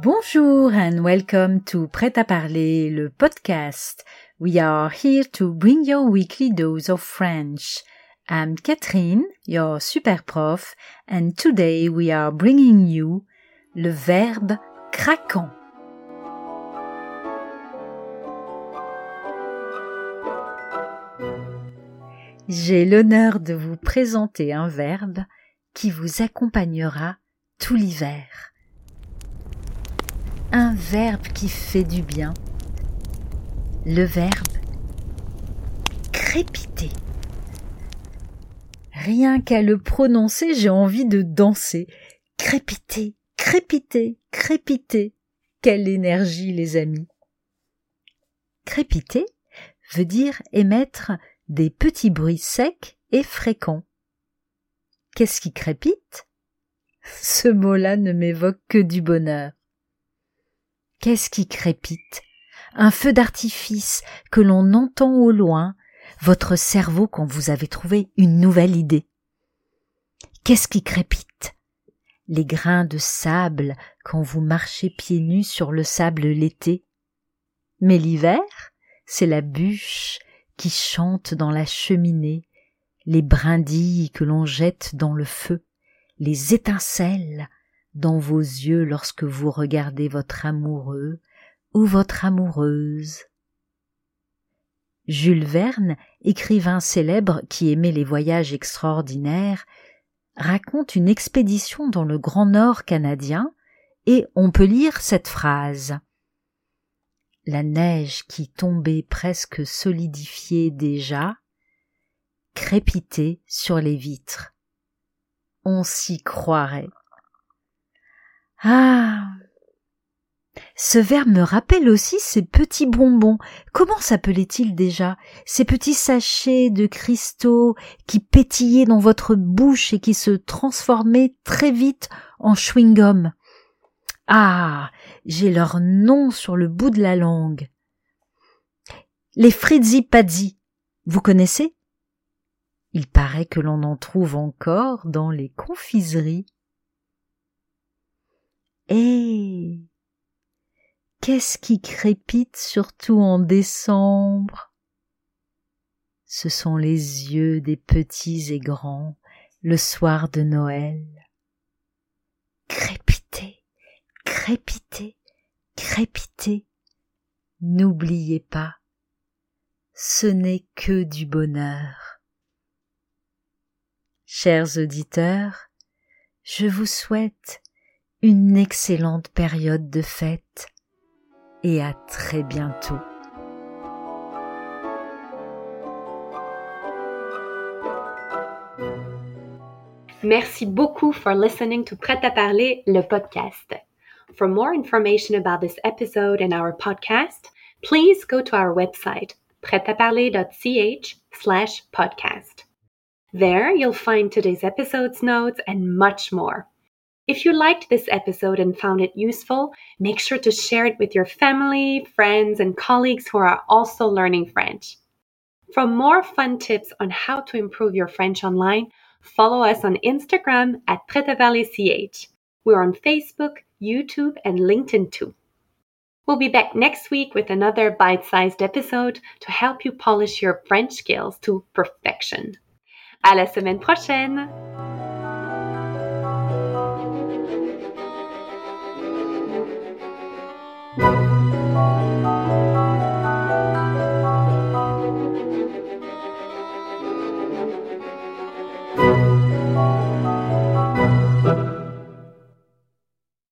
Bonjour and welcome to Prêt à parler, le podcast. We are here to bring your weekly dose of French. I'm Catherine, your super prof, and today we are bringing you le verbe craquant. J'ai l'honneur de vous présenter un verbe qui vous accompagnera tout l'hiver un verbe qui fait du bien. Le verbe crépiter. Rien qu'à le prononcer, j'ai envie de danser. Crépiter, crépiter, crépiter. Quelle énergie, les amis. Crépiter veut dire émettre des petits bruits secs et fréquents. Qu'est-ce qui crépite? Ce mot-là ne m'évoque que du bonheur. Qu'est-ce qui crépite? Un feu d'artifice que l'on entend au loin, votre cerveau quand vous avez trouvé une nouvelle idée. Qu'est-ce qui crépite? Les grains de sable quand vous marchez pieds nus sur le sable l'été. Mais l'hiver, c'est la bûche qui chante dans la cheminée, les brindilles que l'on jette dans le feu, les étincelles dans vos yeux lorsque vous regardez votre amoureux ou votre amoureuse. Jules Verne, écrivain célèbre qui aimait les voyages extraordinaires, raconte une expédition dans le Grand Nord canadien et on peut lire cette phrase. La neige qui tombait presque solidifiée déjà crépitait sur les vitres. On s'y croirait. Ah. Ce verbe me rappelle aussi ces petits bonbons. Comment s'appelaient-ils déjà? Ces petits sachets de cristaux qui pétillaient dans votre bouche et qui se transformaient très vite en chewing-gum? Ah, j'ai leur nom sur le bout de la langue. Les frizzy paddy, vous connaissez? Il paraît que l'on en trouve encore dans les confiseries. Eh Qu'est-ce qui crépite surtout en décembre? Ce sont les yeux des petits et grands le soir de Noël. Crépitez, crépitez, crépitez. N'oubliez pas, ce n'est que du bonheur. Chers auditeurs, je vous souhaite une excellente période de fête et à très bientôt. Merci beaucoup for listening to Prêt à parler, le podcast. For more information about this episode and our podcast, please go to our website, pretaparler.ch slash podcast. There you'll find today's episode's notes and much more. If you liked this episode and found it useful, make sure to share it with your family, friends, and colleagues who are also learning French. For more fun tips on how to improve your French online, follow us on Instagram at PretaValleyCH. We're on Facebook, YouTube, and LinkedIn too. We'll be back next week with another bite sized episode to help you polish your French skills to perfection. À la semaine prochaine!